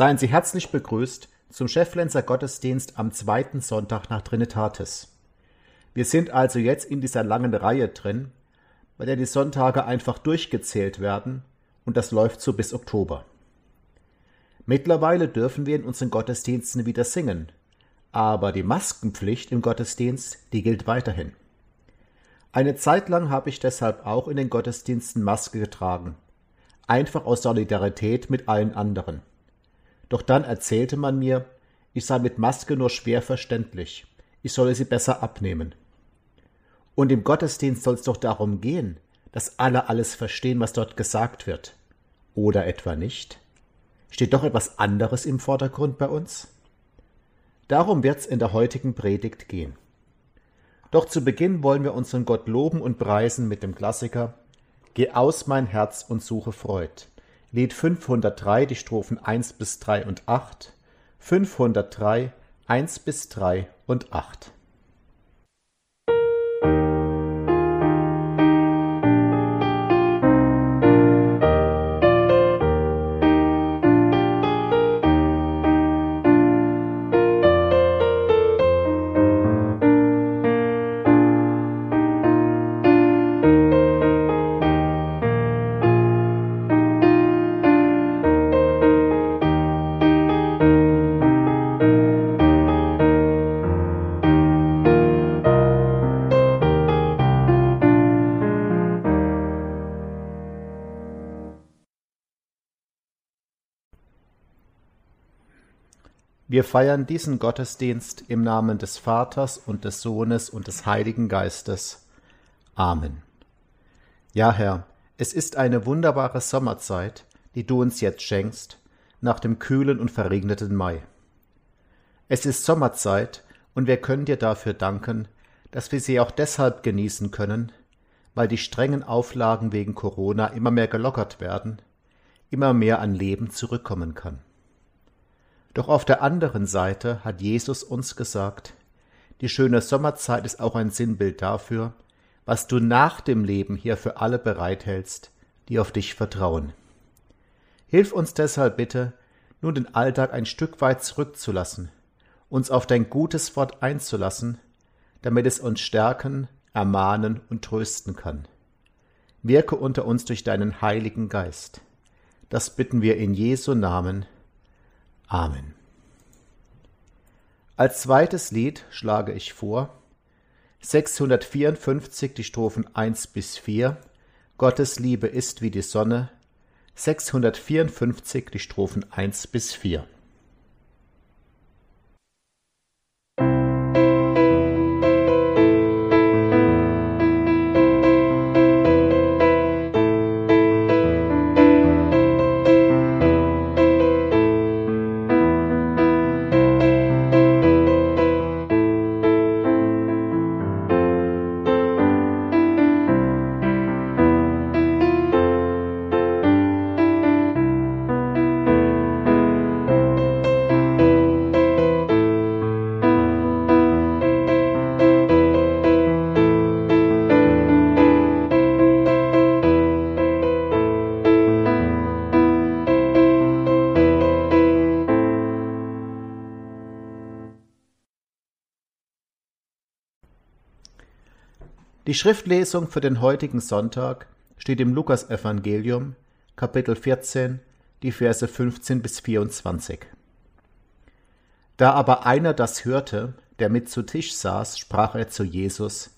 Seien Sie herzlich begrüßt zum Cheflenzer Gottesdienst am zweiten Sonntag nach Trinitatis. Wir sind also jetzt in dieser langen Reihe drin, bei der die Sonntage einfach durchgezählt werden und das läuft so bis Oktober. Mittlerweile dürfen wir in unseren Gottesdiensten wieder singen, aber die Maskenpflicht im Gottesdienst, die gilt weiterhin. Eine Zeit lang habe ich deshalb auch in den Gottesdiensten Maske getragen, einfach aus Solidarität mit allen anderen. Doch dann erzählte man mir, ich sei mit Maske nur schwer verständlich, ich solle sie besser abnehmen. Und im Gottesdienst soll es doch darum gehen, dass alle alles verstehen, was dort gesagt wird. Oder etwa nicht? Steht doch etwas anderes im Vordergrund bei uns? Darum wird's in der heutigen Predigt gehen. Doch zu Beginn wollen wir unseren Gott loben und preisen mit dem Klassiker Geh aus mein Herz und suche Freud. Lied 503, die Strophen 1 bis 3 und 8, 503, 1 bis 3 und 8. Wir feiern diesen Gottesdienst im Namen des Vaters und des Sohnes und des Heiligen Geistes. Amen. Ja, Herr, es ist eine wunderbare Sommerzeit, die du uns jetzt schenkst, nach dem kühlen und verregneten Mai. Es ist Sommerzeit, und wir können dir dafür danken, dass wir sie auch deshalb genießen können, weil die strengen Auflagen wegen Corona immer mehr gelockert werden, immer mehr an Leben zurückkommen kann. Doch auf der anderen Seite hat Jesus uns gesagt, die schöne Sommerzeit ist auch ein Sinnbild dafür, was du nach dem Leben hier für alle bereithältst, die auf dich vertrauen. Hilf uns deshalb bitte, nun den Alltag ein Stück weit zurückzulassen, uns auf dein gutes Wort einzulassen, damit es uns stärken, ermahnen und trösten kann. Wirke unter uns durch deinen Heiligen Geist. Das bitten wir in Jesu Namen. Amen. Als zweites Lied schlage ich vor. 654 die Strophen 1 bis 4 Gottes Liebe ist wie die Sonne. 654 die Strophen 1 bis 4 Die Schriftlesung für den heutigen Sonntag steht im Lukasevangelium, Kapitel 14, die Verse 15 bis 24. Da aber einer das hörte, der mit zu Tisch saß, sprach er zu Jesus,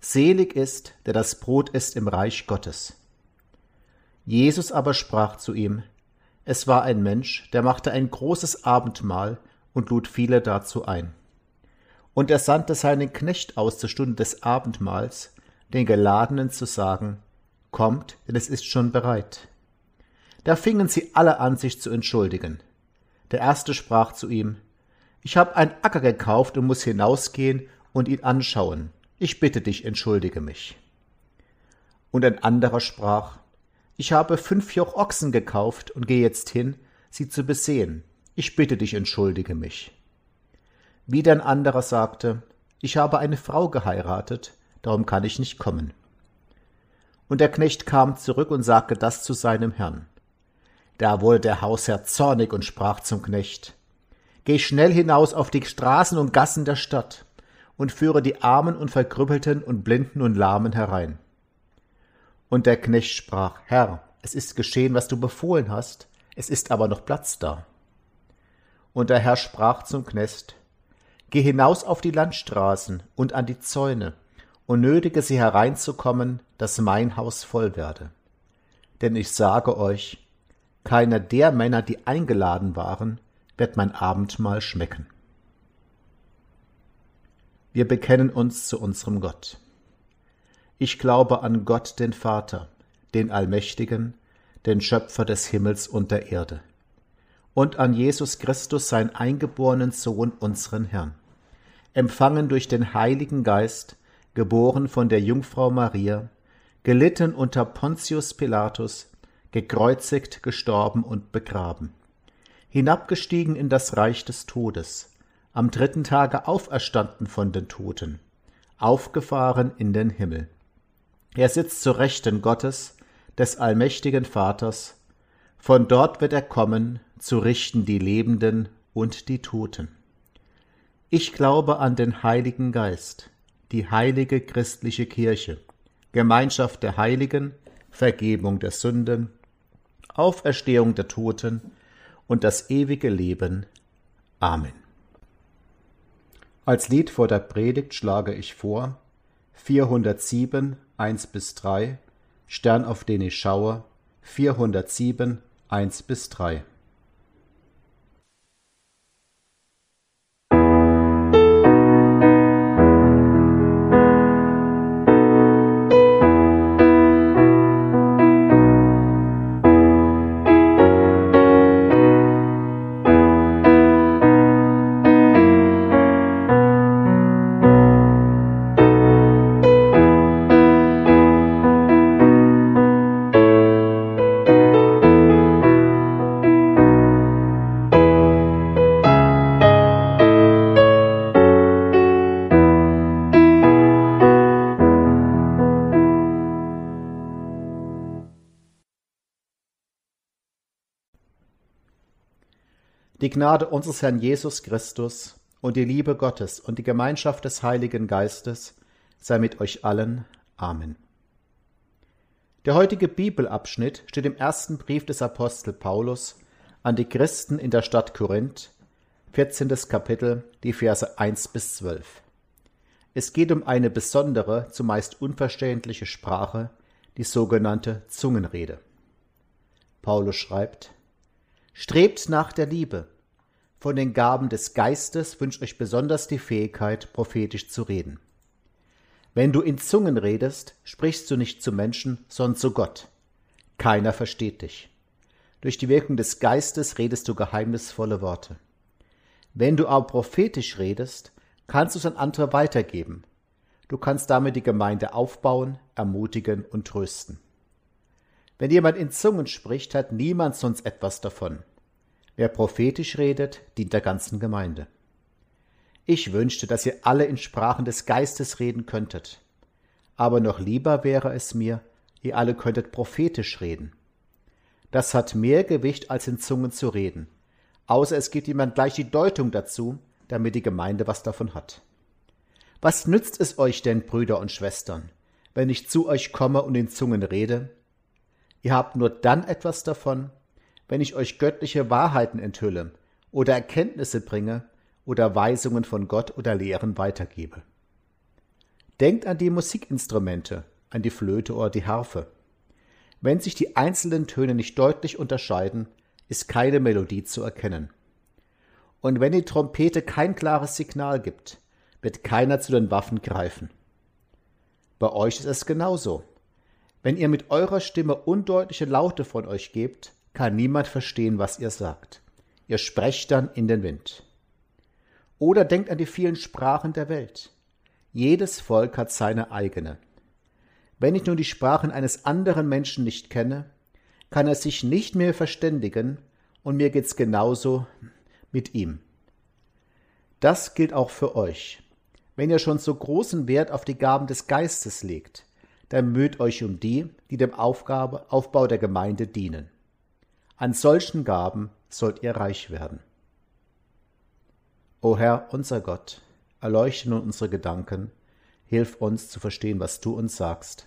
Selig ist, der das Brot isst im Reich Gottes. Jesus aber sprach zu ihm, Es war ein Mensch, der machte ein großes Abendmahl und lud viele dazu ein. Und er sandte seinen Knecht aus zur Stunde des Abendmahls, den Geladenen zu sagen, Kommt, denn es ist schon bereit. Da fingen sie alle an, sich zu entschuldigen. Der erste sprach zu ihm, Ich habe einen Acker gekauft und muss hinausgehen und ihn anschauen. Ich bitte dich, entschuldige mich. Und ein anderer sprach, Ich habe fünf Joch Ochsen gekauft und gehe jetzt hin, sie zu besehen. Ich bitte dich, entschuldige mich. Wieder ein anderer sagte, ich habe eine Frau geheiratet, darum kann ich nicht kommen. Und der Knecht kam zurück und sagte das zu seinem Herrn. Da wurde der Hausherr zornig und sprach zum Knecht, Geh schnell hinaus auf die Straßen und Gassen der Stadt und führe die Armen und Verkrüppelten und Blinden und Lahmen herein. Und der Knecht sprach, Herr, es ist geschehen, was du befohlen hast, es ist aber noch Platz da. Und der Herr sprach zum Knecht, Geh hinaus auf die Landstraßen und an die Zäune und nötige sie hereinzukommen, dass mein Haus voll werde. Denn ich sage euch, keiner der Männer, die eingeladen waren, wird mein Abendmahl schmecken. Wir bekennen uns zu unserem Gott. Ich glaube an Gott den Vater, den Allmächtigen, den Schöpfer des Himmels und der Erde und an Jesus Christus, sein eingeborenen Sohn, unseren Herrn, empfangen durch den Heiligen Geist, geboren von der Jungfrau Maria, gelitten unter Pontius Pilatus, gekreuzigt, gestorben und begraben, hinabgestiegen in das Reich des Todes, am dritten Tage auferstanden von den Toten, aufgefahren in den Himmel. Er sitzt zu Rechten Gottes, des allmächtigen Vaters, von dort wird er kommen, zu richten die Lebenden und die Toten. Ich glaube an den Heiligen Geist, die heilige christliche Kirche, Gemeinschaft der Heiligen, Vergebung der Sünden, Auferstehung der Toten und das ewige Leben. Amen. Als Lied vor der Predigt schlage ich vor 407 1 bis 3 Stern auf den ich schaue 407 1 bis 3 Gnade unseres Herrn Jesus Christus und die Liebe Gottes und die Gemeinschaft des Heiligen Geistes sei mit euch allen. Amen. Der heutige Bibelabschnitt steht im ersten Brief des Apostel Paulus an die Christen in der Stadt Korinth, 14. Kapitel, die Verse 1 bis 12. Es geht um eine besondere, zumeist unverständliche Sprache, die sogenannte Zungenrede. Paulus schreibt, Strebt nach der Liebe. Von den Gaben des Geistes wünscht euch besonders die Fähigkeit, prophetisch zu reden. Wenn du in Zungen redest, sprichst du nicht zu Menschen, sondern zu Gott. Keiner versteht dich. Durch die Wirkung des Geistes redest du geheimnisvolle Worte. Wenn du aber prophetisch redest, kannst du es an andere weitergeben. Du kannst damit die Gemeinde aufbauen, ermutigen und trösten. Wenn jemand in Zungen spricht, hat niemand sonst etwas davon. Wer prophetisch redet, dient der ganzen Gemeinde. Ich wünschte, dass ihr alle in Sprachen des Geistes reden könntet. Aber noch lieber wäre es mir, ihr alle könntet prophetisch reden. Das hat mehr Gewicht, als in Zungen zu reden, außer es gibt jemand gleich die Deutung dazu, damit die Gemeinde was davon hat. Was nützt es euch denn, Brüder und Schwestern, wenn ich zu euch komme und in Zungen rede? Ihr habt nur dann etwas davon, wenn ich euch göttliche Wahrheiten enthülle oder Erkenntnisse bringe oder Weisungen von Gott oder Lehren weitergebe. Denkt an die Musikinstrumente, an die Flöte oder die Harfe. Wenn sich die einzelnen Töne nicht deutlich unterscheiden, ist keine Melodie zu erkennen. Und wenn die Trompete kein klares Signal gibt, wird keiner zu den Waffen greifen. Bei euch ist es genauso. Wenn ihr mit eurer Stimme undeutliche Laute von euch gebt, kann niemand verstehen, was ihr sagt. Ihr sprecht dann in den Wind. Oder denkt an die vielen Sprachen der Welt. Jedes Volk hat seine eigene. Wenn ich nun die Sprachen eines anderen Menschen nicht kenne, kann er sich nicht mehr verständigen, und mir geht's genauso mit ihm. Das gilt auch für euch. Wenn ihr schon so großen Wert auf die Gaben des Geistes legt, dann müht euch um die, die dem Aufgabe, Aufbau der Gemeinde dienen. An solchen Gaben sollt ihr reich werden. O Herr, unser Gott, erleuchte nun unsere Gedanken, hilf uns zu verstehen, was du uns sagst.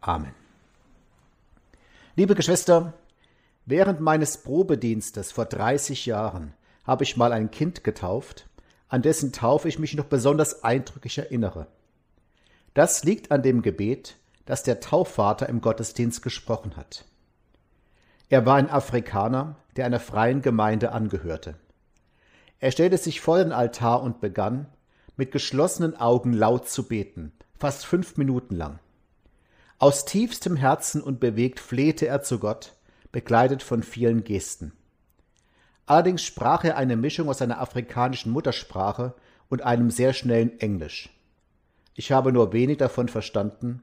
Amen. Liebe Geschwister, während meines Probedienstes vor 30 Jahren habe ich mal ein Kind getauft, an dessen Taufe ich mich noch besonders eindrücklich erinnere. Das liegt an dem Gebet, das der Taufvater im Gottesdienst gesprochen hat. Er war ein Afrikaner, der einer freien Gemeinde angehörte. Er stellte sich vor den Altar und begann, mit geschlossenen Augen laut zu beten, fast fünf Minuten lang. Aus tiefstem Herzen und bewegt flehte er zu Gott, begleitet von vielen Gesten. Allerdings sprach er eine Mischung aus seiner afrikanischen Muttersprache und einem sehr schnellen Englisch. Ich habe nur wenig davon verstanden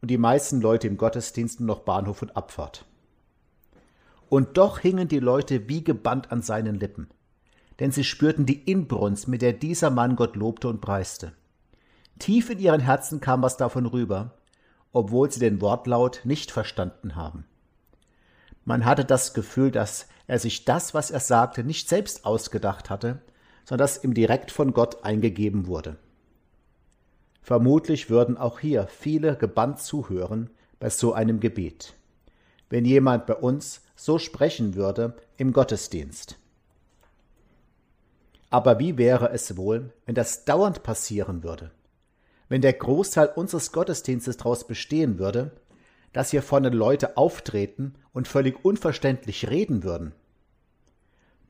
und die meisten Leute im Gottesdienst nur noch Bahnhof und Abfahrt. Und doch hingen die Leute wie gebannt an seinen Lippen denn sie spürten die Inbrunst, mit der dieser Mann Gott lobte und preiste. Tief in ihren Herzen kam was davon rüber, obwohl sie den Wortlaut nicht verstanden haben. Man hatte das Gefühl, dass er sich das, was er sagte, nicht selbst ausgedacht hatte, sondern dass ihm direkt von Gott eingegeben wurde. Vermutlich würden auch hier viele gebannt zuhören bei so einem Gebet, wenn jemand bei uns so sprechen würde im Gottesdienst. Aber wie wäre es wohl, wenn das dauernd passieren würde? Wenn der Großteil unseres Gottesdienstes daraus bestehen würde, dass hier vorne Leute auftreten und völlig unverständlich reden würden?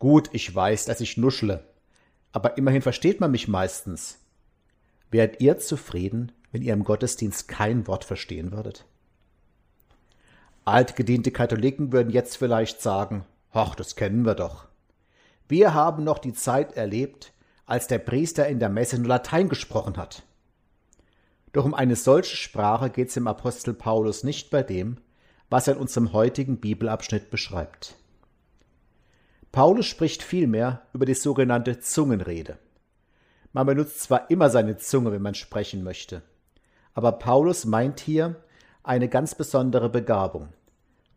Gut, ich weiß, dass ich nuschle, aber immerhin versteht man mich meistens. Wärt ihr zufrieden, wenn ihr im Gottesdienst kein Wort verstehen würdet? Altgediente Katholiken würden jetzt vielleicht sagen, ach, das kennen wir doch. Wir haben noch die Zeit erlebt, als der Priester in der Messe nur Latein gesprochen hat. Doch um eine solche Sprache geht es dem Apostel Paulus nicht bei dem, was er in unserem heutigen Bibelabschnitt beschreibt. Paulus spricht vielmehr über die sogenannte Zungenrede. Man benutzt zwar immer seine Zunge, wenn man sprechen möchte, aber Paulus meint hier eine ganz besondere Begabung.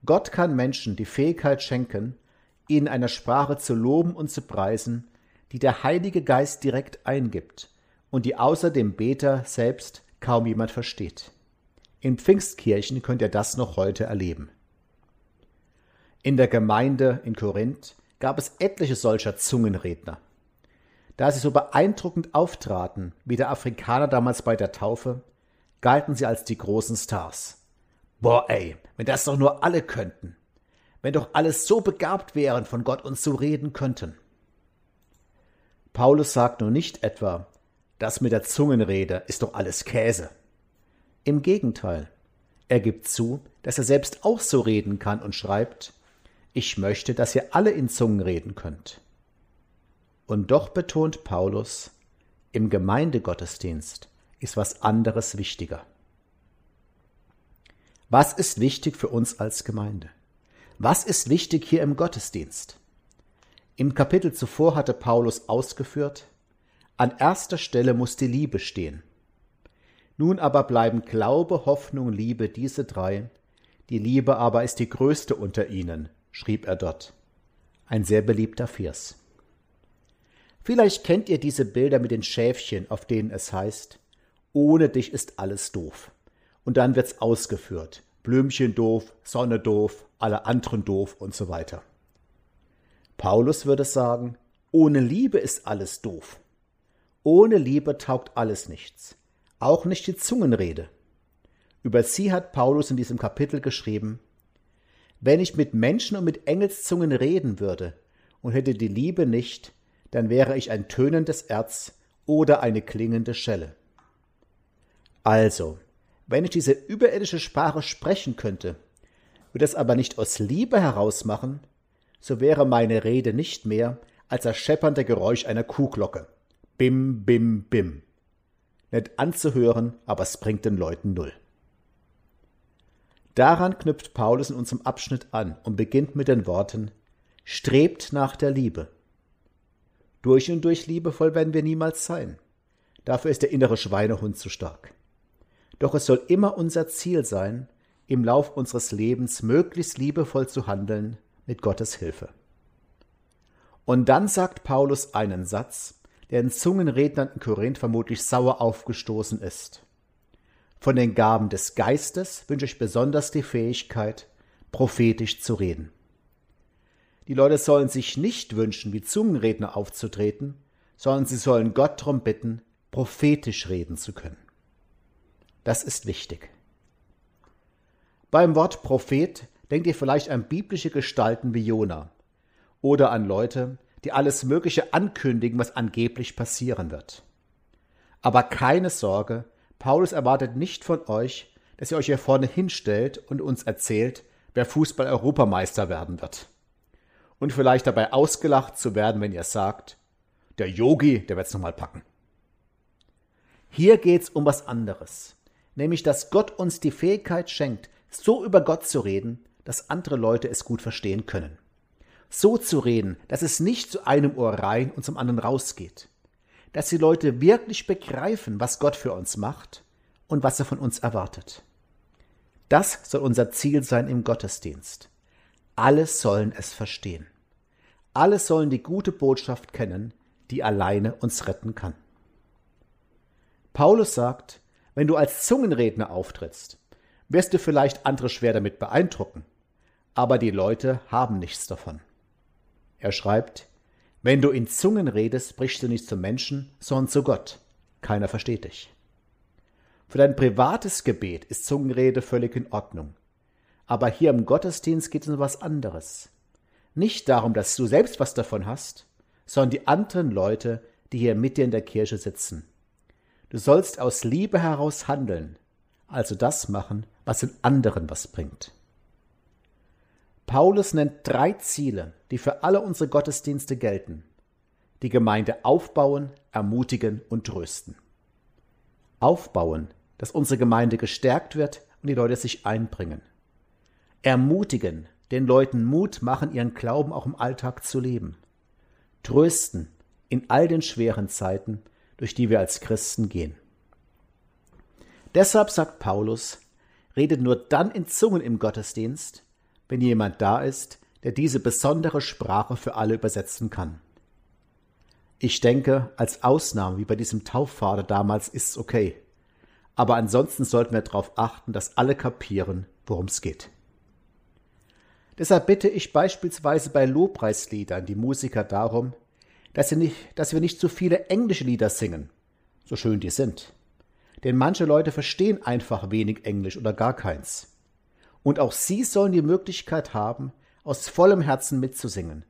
Gott kann Menschen die Fähigkeit schenken, in einer Sprache zu loben und zu preisen, die der Heilige Geist direkt eingibt und die außer dem Beter selbst kaum jemand versteht. In Pfingstkirchen könnt ihr das noch heute erleben. In der Gemeinde in Korinth gab es etliche solcher Zungenredner. Da sie so beeindruckend auftraten, wie der Afrikaner damals bei der Taufe, galten sie als die großen Stars. Boah, ey, wenn das doch nur alle könnten. Wenn doch alles so begabt wären, von Gott uns zu reden könnten. Paulus sagt nun nicht etwa, das mit der Zungenrede ist doch alles Käse. Im Gegenteil, er gibt zu, dass er selbst auch so reden kann und schreibt, ich möchte, dass ihr alle in Zungen reden könnt. Und doch betont Paulus, im Gemeindegottesdienst ist was anderes wichtiger. Was ist wichtig für uns als Gemeinde? Was ist wichtig hier im Gottesdienst? Im Kapitel zuvor hatte Paulus ausgeführt, an erster Stelle muss die Liebe stehen. Nun aber bleiben Glaube, Hoffnung, Liebe diese drei, die Liebe aber ist die größte unter ihnen, schrieb er dort. Ein sehr beliebter Vers. Vielleicht kennt ihr diese Bilder mit den Schäfchen, auf denen es heißt, ohne dich ist alles doof. Und dann wird's ausgeführt. Blümchen doof, Sonne doof, alle anderen doof und so weiter. Paulus würde sagen, ohne Liebe ist alles doof. Ohne Liebe taugt alles nichts, auch nicht die Zungenrede. Über sie hat Paulus in diesem Kapitel geschrieben, wenn ich mit Menschen und mit Engelszungen reden würde und hätte die Liebe nicht, dann wäre ich ein tönendes Erz oder eine klingende Schelle. Also, wenn ich diese überirdische Sprache sprechen könnte, würde es aber nicht aus Liebe heraus machen, so wäre meine Rede nicht mehr als das scheppernde Geräusch einer Kuhglocke. Bim, bim, bim. Nett anzuhören, aber es bringt den Leuten null. Daran knüpft Paulus in unserem Abschnitt an und beginnt mit den Worten Strebt nach der Liebe. Durch und durch liebevoll werden wir niemals sein. Dafür ist der innere Schweinehund zu stark. Doch es soll immer unser Ziel sein, im Lauf unseres Lebens möglichst liebevoll zu handeln mit Gottes Hilfe. Und dann sagt Paulus einen Satz, der den Zungenrednern in Korinth vermutlich sauer aufgestoßen ist. Von den Gaben des Geistes wünsche ich besonders die Fähigkeit, prophetisch zu reden. Die Leute sollen sich nicht wünschen, wie Zungenredner aufzutreten, sondern sie sollen Gott darum bitten, prophetisch reden zu können. Das ist wichtig. Beim Wort Prophet denkt ihr vielleicht an biblische Gestalten wie Jona oder an Leute, die alles Mögliche ankündigen, was angeblich passieren wird. Aber keine Sorge, Paulus erwartet nicht von euch, dass ihr euch hier vorne hinstellt und uns erzählt, wer Fußball-Europameister werden wird und vielleicht dabei ausgelacht zu werden, wenn ihr sagt, der Yogi, der wird's nochmal packen. Hier geht's um was anderes, nämlich dass Gott uns die Fähigkeit schenkt, so über Gott zu reden, dass andere Leute es gut verstehen können. So zu reden, dass es nicht zu einem Ohr rein und zum anderen rausgeht. Dass die Leute wirklich begreifen, was Gott für uns macht und was er von uns erwartet. Das soll unser Ziel sein im Gottesdienst. Alle sollen es verstehen. Alle sollen die gute Botschaft kennen, die alleine uns retten kann. Paulus sagt, wenn du als Zungenredner auftrittst, wirst du vielleicht andere schwer damit beeindrucken, aber die Leute haben nichts davon. Er schreibt, wenn du in Zungen redest, sprichst du nicht zu Menschen, sondern zu Gott. Keiner versteht dich. Für dein privates Gebet ist Zungenrede völlig in Ordnung. Aber hier im Gottesdienst geht es um was anderes nicht darum, dass du selbst was davon hast, sondern die anderen Leute, die hier mit dir in der Kirche sitzen. Du sollst aus Liebe heraus handeln, also das machen, was den anderen was bringt. Paulus nennt drei Ziele, die für alle unsere Gottesdienste gelten. Die Gemeinde aufbauen, ermutigen und trösten. Aufbauen, dass unsere Gemeinde gestärkt wird und die Leute sich einbringen. Ermutigen, den Leuten Mut machen, ihren Glauben auch im Alltag zu leben. Trösten in all den schweren Zeiten, durch die wir als Christen gehen. Deshalb sagt Paulus, redet nur dann in Zungen im Gottesdienst, wenn jemand da ist, der diese besondere Sprache für alle übersetzen kann. Ich denke, als Ausnahme, wie bei diesem Taufvater damals, ist's okay. aber ansonsten sollten wir darauf achten, dass alle kapieren, worum es geht. Deshalb bitte ich beispielsweise bei Lobpreisliedern die Musiker darum, dass, sie nicht, dass wir nicht zu viele englische Lieder singen, so schön die sind. Denn manche Leute verstehen einfach wenig Englisch oder gar keins. Und auch sie sollen die Möglichkeit haben, aus vollem Herzen mitzusingen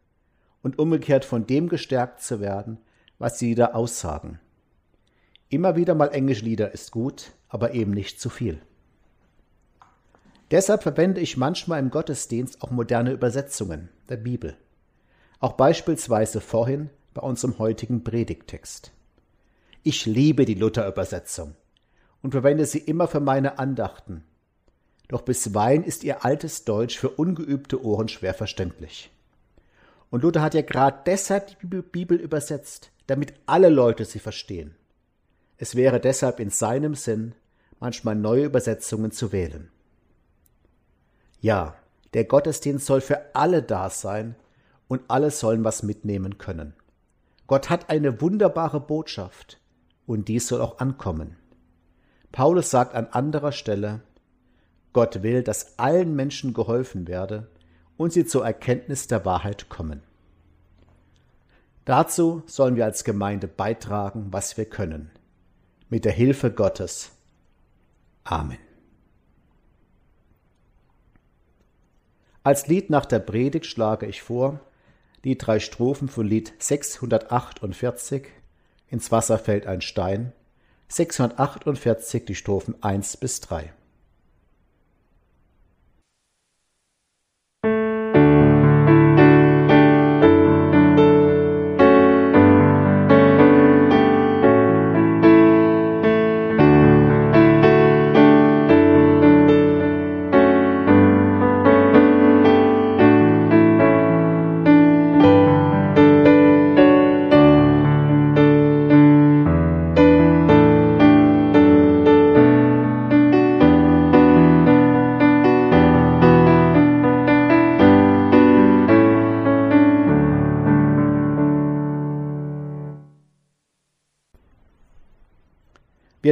und umgekehrt von dem gestärkt zu werden, was sie da aussagen. Immer wieder mal englische Lieder ist gut, aber eben nicht zu viel. Deshalb verwende ich manchmal im Gottesdienst auch moderne Übersetzungen der Bibel. Auch beispielsweise vorhin bei unserem heutigen Predigtext. Ich liebe die Luther-Übersetzung und verwende sie immer für meine Andachten. Doch bisweilen ist ihr altes Deutsch für ungeübte Ohren schwer verständlich. Und Luther hat ja gerade deshalb die Bibel übersetzt, damit alle Leute sie verstehen. Es wäre deshalb in seinem Sinn, manchmal neue Übersetzungen zu wählen. Ja, der Gottesdienst soll für alle da sein und alle sollen was mitnehmen können. Gott hat eine wunderbare Botschaft und dies soll auch ankommen. Paulus sagt an anderer Stelle, Gott will, dass allen Menschen geholfen werde und sie zur Erkenntnis der Wahrheit kommen. Dazu sollen wir als Gemeinde beitragen, was wir können. Mit der Hilfe Gottes. Amen. Als Lied nach der Predigt schlage ich vor, die drei Strophen von Lied 648 Ins Wasser fällt ein Stein, 648 die Strophen 1 bis 3.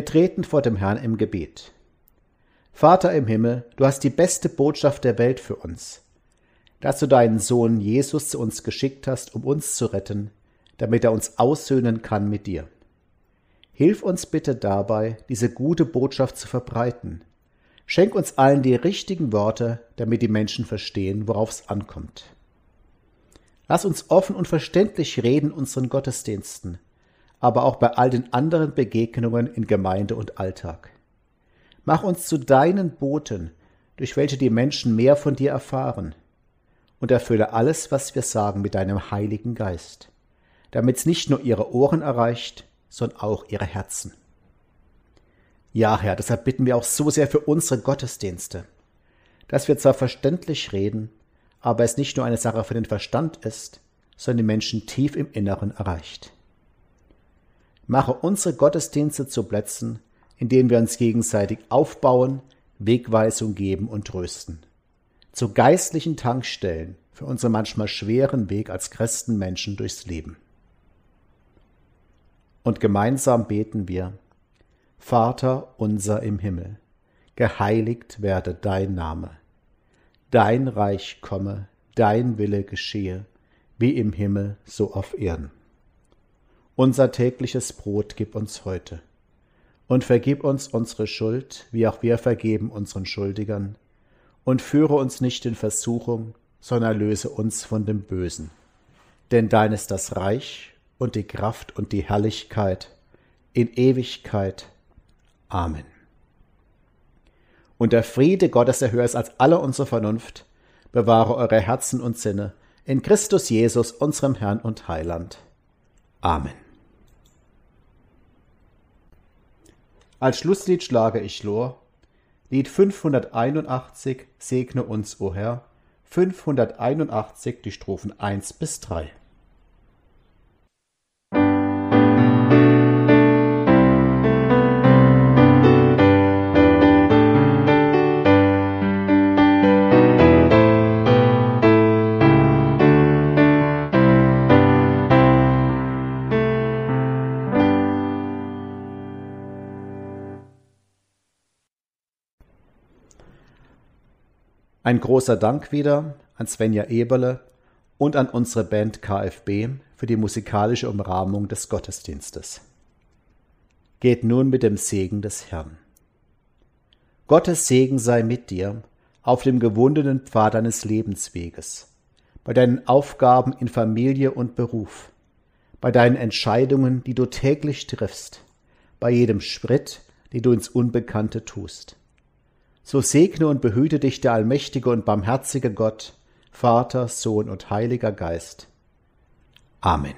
Wir treten vor dem Herrn im Gebet. Vater im Himmel, du hast die beste Botschaft der Welt für uns, dass du deinen Sohn Jesus zu uns geschickt hast, um uns zu retten, damit er uns aussöhnen kann mit dir. Hilf uns bitte dabei, diese gute Botschaft zu verbreiten. Schenk uns allen die richtigen Worte, damit die Menschen verstehen, worauf es ankommt. Lass uns offen und verständlich reden unseren Gottesdiensten, aber auch bei all den anderen Begegnungen in Gemeinde und Alltag. Mach uns zu deinen Boten, durch welche die Menschen mehr von dir erfahren, und erfülle alles, was wir sagen, mit deinem Heiligen Geist, damit's nicht nur ihre Ohren erreicht, sondern auch ihre Herzen. Ja, Herr, deshalb bitten wir auch so sehr für unsere Gottesdienste, dass wir zwar verständlich reden, aber es nicht nur eine Sache für den Verstand ist, sondern die Menschen tief im Inneren erreicht. Mache unsere Gottesdienste zu Plätzen, in denen wir uns gegenseitig aufbauen, Wegweisung geben und trösten. Zu geistlichen Tankstellen für unseren manchmal schweren Weg als Christenmenschen durchs Leben. Und gemeinsam beten wir, Vater unser im Himmel, geheiligt werde dein Name, dein Reich komme, dein Wille geschehe, wie im Himmel so auf Erden. Unser tägliches Brot gib uns heute. Und vergib uns unsere Schuld, wie auch wir vergeben unseren Schuldigern. Und führe uns nicht in Versuchung, sondern erlöse uns von dem Bösen. Denn dein ist das Reich und die Kraft und die Herrlichkeit in Ewigkeit. Amen. Und der Friede Gottes, der höher ist als alle unsere Vernunft, bewahre eure Herzen und Sinne in Christus Jesus, unserem Herrn und Heiland. Amen. Als Schlusslied schlage ich Lor. Lied 581 Segne uns, o Herr. 581 die Strophen 1 bis 3. Ein großer Dank wieder an Svenja Eberle und an unsere Band KFB für die musikalische Umrahmung des Gottesdienstes. Geht nun mit dem Segen des Herrn. Gottes Segen sei mit dir auf dem gewundenen Pfad deines Lebensweges, bei deinen Aufgaben in Familie und Beruf, bei deinen Entscheidungen, die du täglich triffst, bei jedem Schritt, den du ins Unbekannte tust. So segne und behüte dich der allmächtige und barmherzige Gott, Vater, Sohn und Heiliger Geist. Amen.